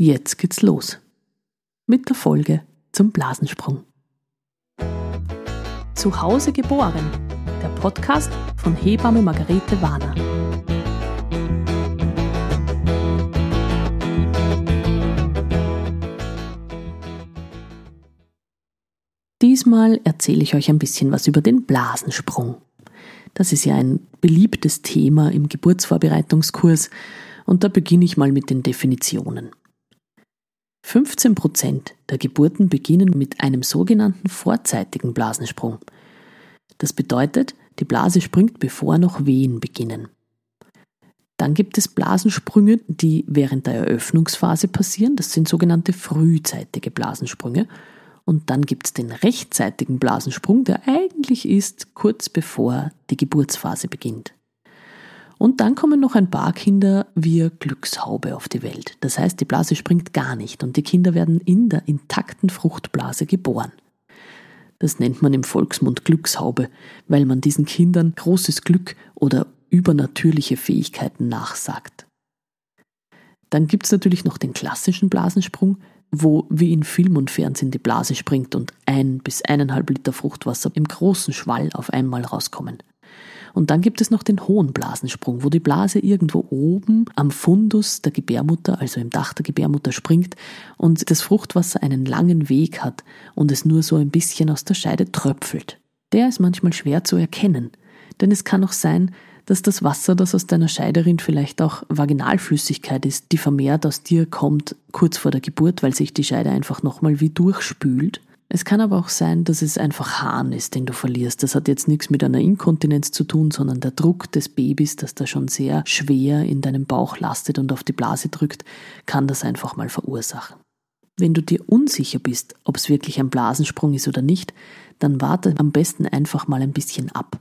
Jetzt geht's los. Mit der Folge zum Blasensprung. Zu Hause geboren. Der Podcast von Hebamme Margarete Warner. Diesmal erzähle ich euch ein bisschen was über den Blasensprung. Das ist ja ein beliebtes Thema im Geburtsvorbereitungskurs und da beginne ich mal mit den Definitionen. 15 Prozent der Geburten beginnen mit einem sogenannten vorzeitigen Blasensprung. Das bedeutet, die Blase springt, bevor noch Wehen beginnen. Dann gibt es Blasensprünge, die während der Eröffnungsphase passieren. Das sind sogenannte frühzeitige Blasensprünge. Und dann gibt es den rechtzeitigen Blasensprung, der eigentlich ist kurz bevor die Geburtsphase beginnt. Und dann kommen noch ein paar Kinder via Glückshaube auf die Welt. Das heißt, die Blase springt gar nicht und die Kinder werden in der intakten Fruchtblase geboren. Das nennt man im Volksmund Glückshaube, weil man diesen Kindern großes Glück oder übernatürliche Fähigkeiten nachsagt. Dann gibt es natürlich noch den klassischen Blasensprung, wo wie in Film und Fernsehen die Blase springt und ein bis eineinhalb Liter Fruchtwasser im großen Schwall auf einmal rauskommen. Und dann gibt es noch den hohen Blasensprung, wo die Blase irgendwo oben am Fundus der Gebärmutter, also im Dach der Gebärmutter springt und das Fruchtwasser einen langen Weg hat und es nur so ein bisschen aus der Scheide tröpfelt. Der ist manchmal schwer zu erkennen, denn es kann auch sein, dass das Wasser, das aus deiner Scheide rinnt, vielleicht auch Vaginalflüssigkeit ist, die vermehrt aus dir kommt kurz vor der Geburt, weil sich die Scheide einfach nochmal wie durchspült. Es kann aber auch sein, dass es einfach Hahn ist, den du verlierst. Das hat jetzt nichts mit einer Inkontinenz zu tun, sondern der Druck des Babys, das da schon sehr schwer in deinem Bauch lastet und auf die Blase drückt, kann das einfach mal verursachen. Wenn du dir unsicher bist, ob es wirklich ein Blasensprung ist oder nicht, dann warte am besten einfach mal ein bisschen ab.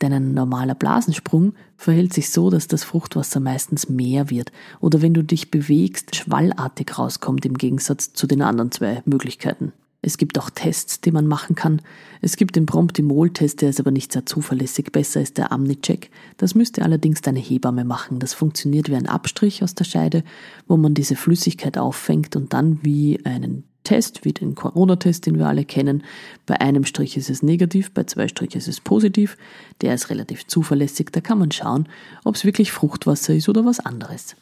Denn ein normaler Blasensprung verhält sich so, dass das Fruchtwasser meistens mehr wird oder wenn du dich bewegst, schwallartig rauskommt im Gegensatz zu den anderen zwei Möglichkeiten. Es gibt auch Tests, die man machen kann. Es gibt den Promptimol-Test, der ist aber nicht sehr zuverlässig. Besser ist der Amni-Check. Das müsste allerdings deine Hebamme machen. Das funktioniert wie ein Abstrich aus der Scheide, wo man diese Flüssigkeit auffängt und dann wie einen Test, wie den Corona-Test, den wir alle kennen. Bei einem Strich ist es negativ, bei zwei Strichen ist es positiv. Der ist relativ zuverlässig, da kann man schauen, ob es wirklich Fruchtwasser ist oder was anderes.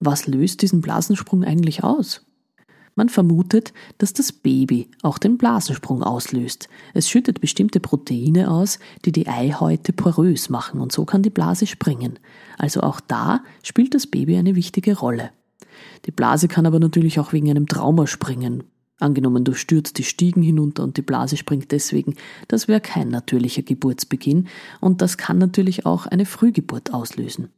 Was löst diesen Blasensprung eigentlich aus? Man vermutet, dass das Baby auch den Blasensprung auslöst. Es schüttet bestimmte Proteine aus, die die Eihäute porös machen und so kann die Blase springen. Also auch da spielt das Baby eine wichtige Rolle. Die Blase kann aber natürlich auch wegen einem Trauma springen. Angenommen, du stürzt die Stiegen hinunter und die Blase springt deswegen, das wäre kein natürlicher Geburtsbeginn und das kann natürlich auch eine Frühgeburt auslösen.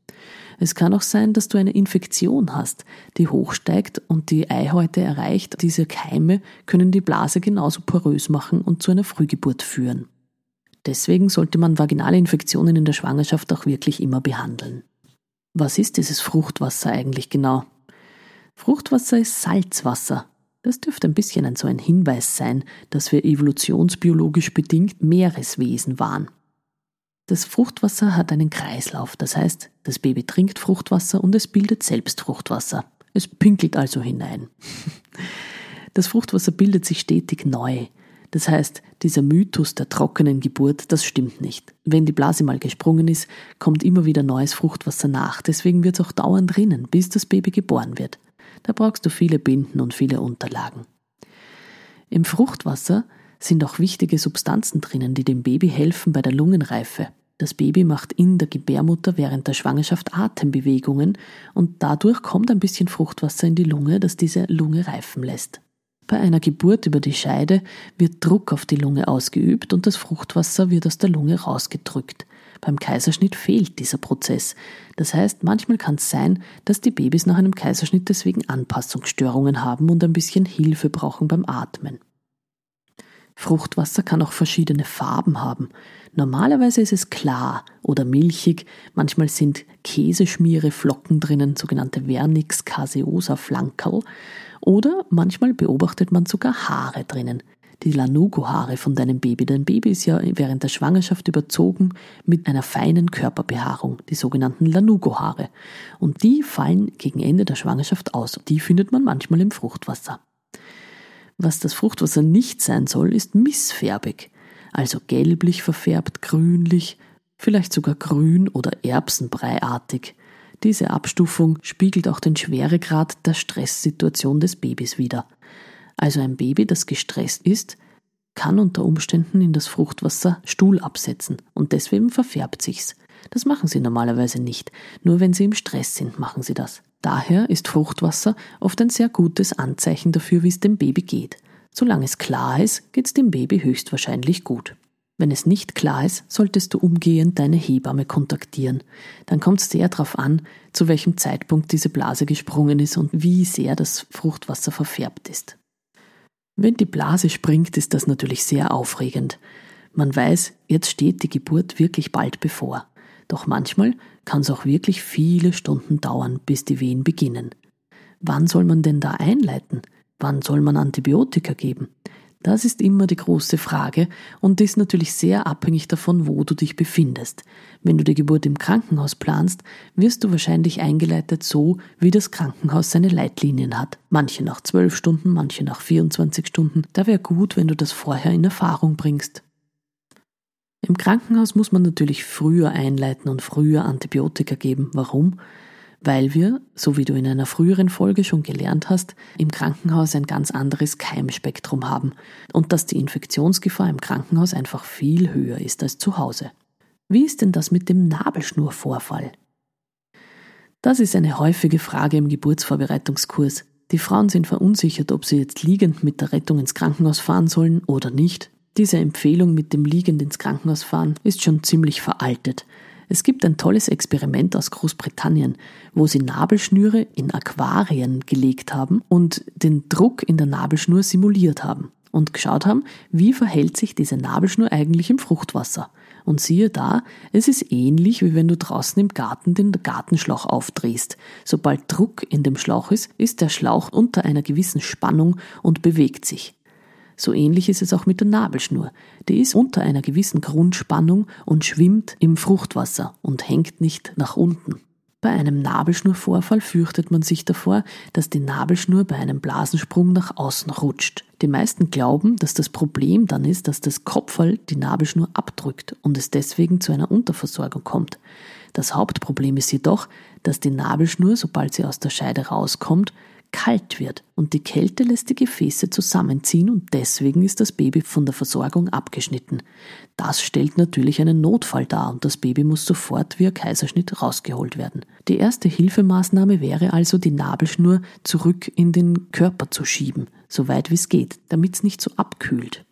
Es kann auch sein, dass du eine Infektion hast, die hochsteigt und die Eihäute erreicht. Diese Keime können die Blase genauso porös machen und zu einer Frühgeburt führen. Deswegen sollte man vaginale Infektionen in der Schwangerschaft auch wirklich immer behandeln. Was ist dieses Fruchtwasser eigentlich genau? Fruchtwasser ist Salzwasser. Das dürfte ein bisschen ein so ein Hinweis sein, dass wir evolutionsbiologisch bedingt Meereswesen waren. Das Fruchtwasser hat einen Kreislauf, das heißt, das Baby trinkt Fruchtwasser und es bildet selbst Fruchtwasser. Es pinkelt also hinein. Das Fruchtwasser bildet sich stetig neu. Das heißt, dieser Mythos der trockenen Geburt, das stimmt nicht. Wenn die Blase mal gesprungen ist, kommt immer wieder neues Fruchtwasser nach. Deswegen wird es auch dauernd drinnen, bis das Baby geboren wird. Da brauchst du viele Binden und viele Unterlagen. Im Fruchtwasser sind auch wichtige Substanzen drinnen, die dem Baby helfen bei der Lungenreife. Das Baby macht in der Gebärmutter während der Schwangerschaft Atembewegungen und dadurch kommt ein bisschen Fruchtwasser in die Lunge, das diese Lunge reifen lässt. Bei einer Geburt über die Scheide wird Druck auf die Lunge ausgeübt und das Fruchtwasser wird aus der Lunge rausgedrückt. Beim Kaiserschnitt fehlt dieser Prozess. Das heißt, manchmal kann es sein, dass die Babys nach einem Kaiserschnitt deswegen Anpassungsstörungen haben und ein bisschen Hilfe brauchen beim Atmen. Fruchtwasser kann auch verschiedene Farben haben. Normalerweise ist es klar oder milchig, manchmal sind Käseschmiere Flocken drinnen, sogenannte Vernix caseosa Flankerl, oder manchmal beobachtet man sogar Haare drinnen. die Lanugo-Haare von deinem Baby. Dein Baby ist ja während der Schwangerschaft überzogen mit einer feinen Körperbehaarung, die sogenannten Lanugo-Haare. Und die fallen gegen Ende der Schwangerschaft aus. Die findet man manchmal im Fruchtwasser. Was das Fruchtwasser nicht sein soll, ist missfärbig, also gelblich verfärbt, grünlich, vielleicht sogar grün oder erbsenbreiartig. Diese Abstufung spiegelt auch den Schweregrad der Stresssituation des Babys wider. Also ein Baby, das gestresst ist, kann unter Umständen in das Fruchtwasser Stuhl absetzen und deswegen verfärbt sich's. Das machen sie normalerweise nicht, nur wenn sie im Stress sind, machen sie das. Daher ist Fruchtwasser oft ein sehr gutes Anzeichen dafür, wie es dem Baby geht. Solange es klar ist, geht's dem Baby höchstwahrscheinlich gut. Wenn es nicht klar ist, solltest du umgehend deine Hebamme kontaktieren. Dann kommt es sehr darauf an, zu welchem Zeitpunkt diese Blase gesprungen ist und wie sehr das Fruchtwasser verfärbt ist. Wenn die Blase springt, ist das natürlich sehr aufregend. Man weiß, jetzt steht die Geburt wirklich bald bevor. Doch manchmal kann es auch wirklich viele Stunden dauern, bis die Wehen beginnen. Wann soll man denn da einleiten? Wann soll man Antibiotika geben? Das ist immer die große Frage und ist natürlich sehr abhängig davon, wo du dich befindest. Wenn du die Geburt im Krankenhaus planst, wirst du wahrscheinlich eingeleitet so, wie das Krankenhaus seine Leitlinien hat. Manche nach 12 Stunden, manche nach 24 Stunden. Da wäre gut, wenn du das vorher in Erfahrung bringst. Im Krankenhaus muss man natürlich früher einleiten und früher Antibiotika geben. Warum? weil wir, so wie du in einer früheren Folge schon gelernt hast, im Krankenhaus ein ganz anderes Keimspektrum haben und dass die Infektionsgefahr im Krankenhaus einfach viel höher ist als zu Hause. Wie ist denn das mit dem Nabelschnurvorfall? Das ist eine häufige Frage im Geburtsvorbereitungskurs. Die Frauen sind verunsichert, ob sie jetzt liegend mit der Rettung ins Krankenhaus fahren sollen oder nicht. Diese Empfehlung mit dem liegend ins Krankenhaus fahren ist schon ziemlich veraltet. Es gibt ein tolles Experiment aus Großbritannien, wo sie Nabelschnüre in Aquarien gelegt haben und den Druck in der Nabelschnur simuliert haben und geschaut haben, wie verhält sich diese Nabelschnur eigentlich im Fruchtwasser. Und siehe da, es ist ähnlich, wie wenn du draußen im Garten den Gartenschlauch aufdrehst. Sobald Druck in dem Schlauch ist, ist der Schlauch unter einer gewissen Spannung und bewegt sich. So ähnlich ist es auch mit der Nabelschnur. Die ist unter einer gewissen Grundspannung und schwimmt im Fruchtwasser und hängt nicht nach unten. Bei einem Nabelschnurvorfall fürchtet man sich davor, dass die Nabelschnur bei einem Blasensprung nach außen rutscht. Die meisten glauben, dass das Problem dann ist, dass das Kopfball die Nabelschnur abdrückt und es deswegen zu einer Unterversorgung kommt. Das Hauptproblem ist jedoch, dass die Nabelschnur, sobald sie aus der Scheide rauskommt, kalt wird und die Kälte lässt die Gefäße zusammenziehen und deswegen ist das Baby von der Versorgung abgeschnitten. Das stellt natürlich einen Notfall dar und das Baby muss sofort via Kaiserschnitt rausgeholt werden. Die erste Hilfemaßnahme wäre also, die Nabelschnur zurück in den Körper zu schieben, so weit wie es geht, damit es nicht so abkühlt.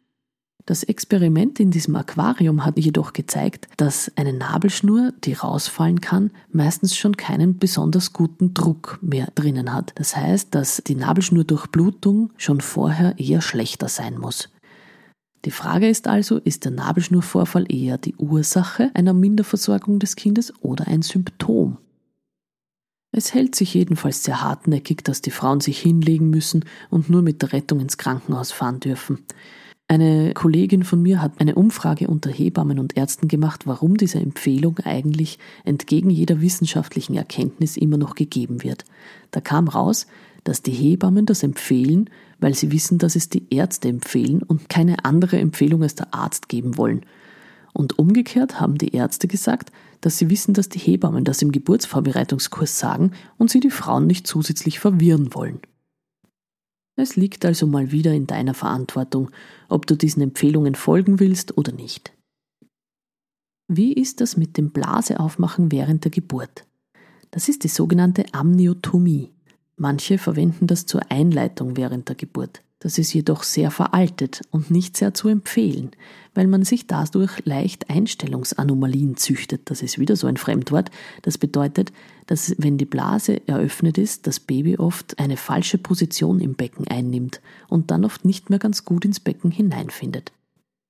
Das Experiment in diesem Aquarium hat jedoch gezeigt, dass eine Nabelschnur, die rausfallen kann, meistens schon keinen besonders guten Druck mehr drinnen hat. Das heißt, dass die Nabelschnurdurchblutung schon vorher eher schlechter sein muss. Die Frage ist also, ist der Nabelschnurvorfall eher die Ursache einer Minderversorgung des Kindes oder ein Symptom? Es hält sich jedenfalls sehr hartnäckig, dass die Frauen sich hinlegen müssen und nur mit der Rettung ins Krankenhaus fahren dürfen. Eine Kollegin von mir hat eine Umfrage unter Hebammen und Ärzten gemacht, warum diese Empfehlung eigentlich entgegen jeder wissenschaftlichen Erkenntnis immer noch gegeben wird. Da kam raus, dass die Hebammen das empfehlen, weil sie wissen, dass es die Ärzte empfehlen und keine andere Empfehlung als der Arzt geben wollen. Und umgekehrt haben die Ärzte gesagt, dass sie wissen, dass die Hebammen das im Geburtsvorbereitungskurs sagen und sie die Frauen nicht zusätzlich verwirren wollen. Es liegt also mal wieder in deiner Verantwortung, ob du diesen Empfehlungen folgen willst oder nicht. Wie ist das mit dem Blaseaufmachen während der Geburt? Das ist die sogenannte Amniotomie. Manche verwenden das zur Einleitung während der Geburt. Das ist jedoch sehr veraltet und nicht sehr zu empfehlen, weil man sich dadurch leicht Einstellungsanomalien züchtet. Das ist wieder so ein Fremdwort. Das bedeutet, dass wenn die Blase eröffnet ist, das Baby oft eine falsche Position im Becken einnimmt und dann oft nicht mehr ganz gut ins Becken hineinfindet.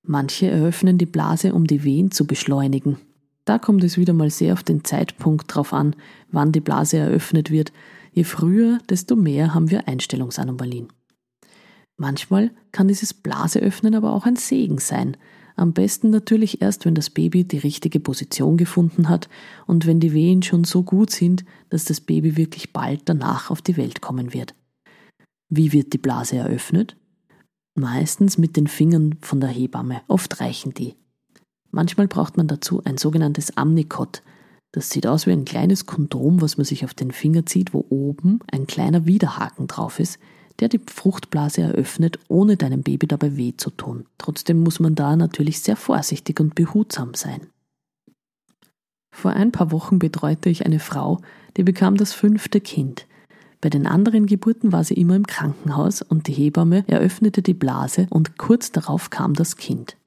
Manche eröffnen die Blase, um die Wehen zu beschleunigen. Da kommt es wieder mal sehr auf den Zeitpunkt drauf an, wann die Blase eröffnet wird. Je früher, desto mehr haben wir Einstellungsanomalien. Manchmal kann dieses Blaseöffnen aber auch ein Segen sein. Am besten natürlich erst, wenn das Baby die richtige Position gefunden hat und wenn die Wehen schon so gut sind, dass das Baby wirklich bald danach auf die Welt kommen wird. Wie wird die Blase eröffnet? Meistens mit den Fingern von der Hebamme, oft reichen die. Manchmal braucht man dazu ein sogenanntes Amnikot. Das sieht aus wie ein kleines Kondom, was man sich auf den Finger zieht, wo oben ein kleiner Widerhaken drauf ist, der die Fruchtblase eröffnet, ohne deinem Baby dabei weh zu tun. Trotzdem muss man da natürlich sehr vorsichtig und behutsam sein. Vor ein paar Wochen betreute ich eine Frau, die bekam das fünfte Kind. Bei den anderen Geburten war sie immer im Krankenhaus und die Hebamme eröffnete die Blase und kurz darauf kam das Kind.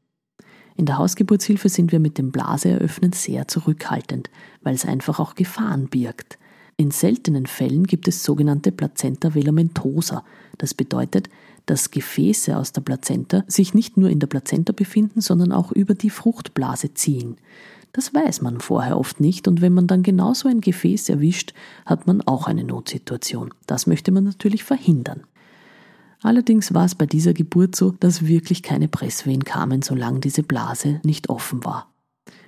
In der Hausgeburtshilfe sind wir mit dem Blaseeröffnen sehr zurückhaltend, weil es einfach auch Gefahren birgt. In seltenen Fällen gibt es sogenannte Plazenta velamentosa. Das bedeutet, dass Gefäße aus der Plazenta sich nicht nur in der Plazenta befinden, sondern auch über die Fruchtblase ziehen. Das weiß man vorher oft nicht und wenn man dann genau so ein Gefäß erwischt, hat man auch eine Notsituation. Das möchte man natürlich verhindern. Allerdings war es bei dieser Geburt so, dass wirklich keine Presswehen kamen, solange diese Blase nicht offen war.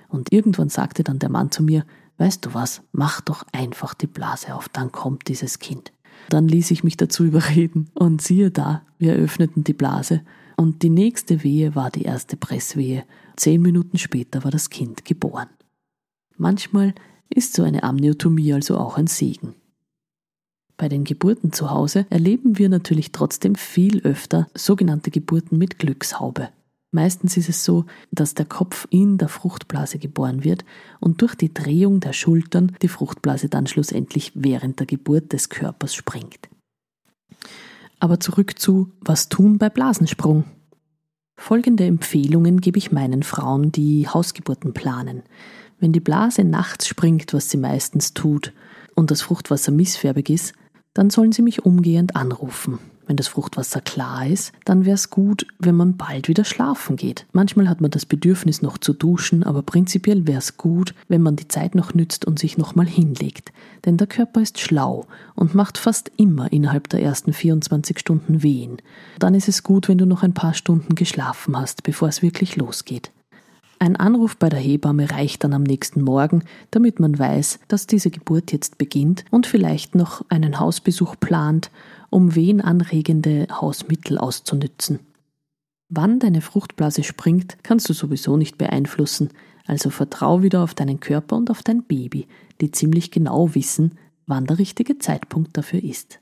Und irgendwann sagte dann der Mann zu mir, weißt du was, mach doch einfach die Blase auf, dann kommt dieses Kind. Dann ließ ich mich dazu überreden und siehe da, wir öffneten die Blase und die nächste Wehe war die erste Presswehe. Zehn Minuten später war das Kind geboren. Manchmal ist so eine Amniotomie also auch ein Segen. Bei den Geburten zu Hause erleben wir natürlich trotzdem viel öfter sogenannte Geburten mit Glückshaube. Meistens ist es so, dass der Kopf in der Fruchtblase geboren wird und durch die Drehung der Schultern die Fruchtblase dann schlussendlich während der Geburt des Körpers springt. Aber zurück zu Was tun bei Blasensprung? Folgende Empfehlungen gebe ich meinen Frauen, die Hausgeburten planen. Wenn die Blase nachts springt, was sie meistens tut, und das Fruchtwasser missfärbig ist, dann sollen sie mich umgehend anrufen. Wenn das Fruchtwasser klar ist, dann wäre es gut, wenn man bald wieder schlafen geht. Manchmal hat man das Bedürfnis noch zu duschen, aber prinzipiell wäre es gut, wenn man die Zeit noch nützt und sich nochmal hinlegt. Denn der Körper ist schlau und macht fast immer innerhalb der ersten 24 Stunden Wehen. Dann ist es gut, wenn du noch ein paar Stunden geschlafen hast, bevor es wirklich losgeht. Ein Anruf bei der Hebamme reicht dann am nächsten Morgen, damit man weiß, dass diese Geburt jetzt beginnt und vielleicht noch einen Hausbesuch plant um wehenanregende Hausmittel auszunützen. Wann deine Fruchtblase springt, kannst du sowieso nicht beeinflussen, also vertrau wieder auf deinen Körper und auf dein Baby, die ziemlich genau wissen, wann der richtige Zeitpunkt dafür ist.